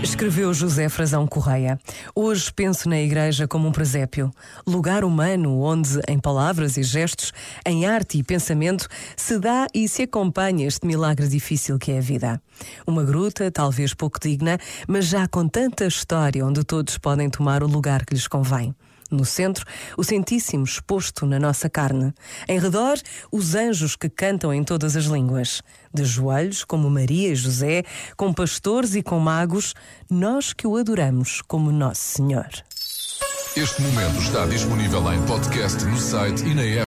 Escreveu José Frazão Correia. Hoje penso na igreja como um presépio, lugar humano onde, em palavras e gestos, em arte e pensamento, se dá e se acompanha este milagre difícil que é a vida. Uma gruta, talvez pouco digna, mas já com tanta história onde todos podem tomar o lugar que lhes convém. No centro, o Santíssimo exposto na nossa carne. Em redor, os anjos que cantam em todas as línguas. De joelhos, como Maria e José, com pastores e com magos, nós que o adoramos como Nosso Senhor. Este momento está disponível em podcast no site e na app.